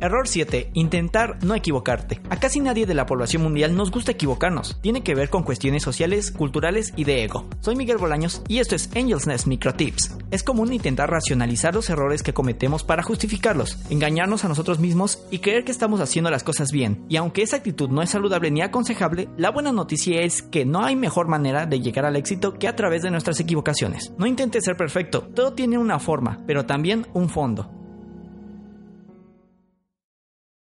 Error 7. Intentar no equivocarte. A casi nadie de la población mundial nos gusta equivocarnos. Tiene que ver con cuestiones sociales, culturales y de ego. Soy Miguel Bolaños y esto es Angels Nest Micro Tips. Es común intentar racionalizar los errores que cometemos para justificarlos, engañarnos a nosotros mismos y creer que estamos haciendo las cosas bien. Y aunque esa actitud no es saludable ni aconsejable, la buena noticia es que no hay mejor manera de llegar al éxito que a través de nuestras equivocaciones. No intentes ser perfecto, todo tiene una forma, pero también un fondo.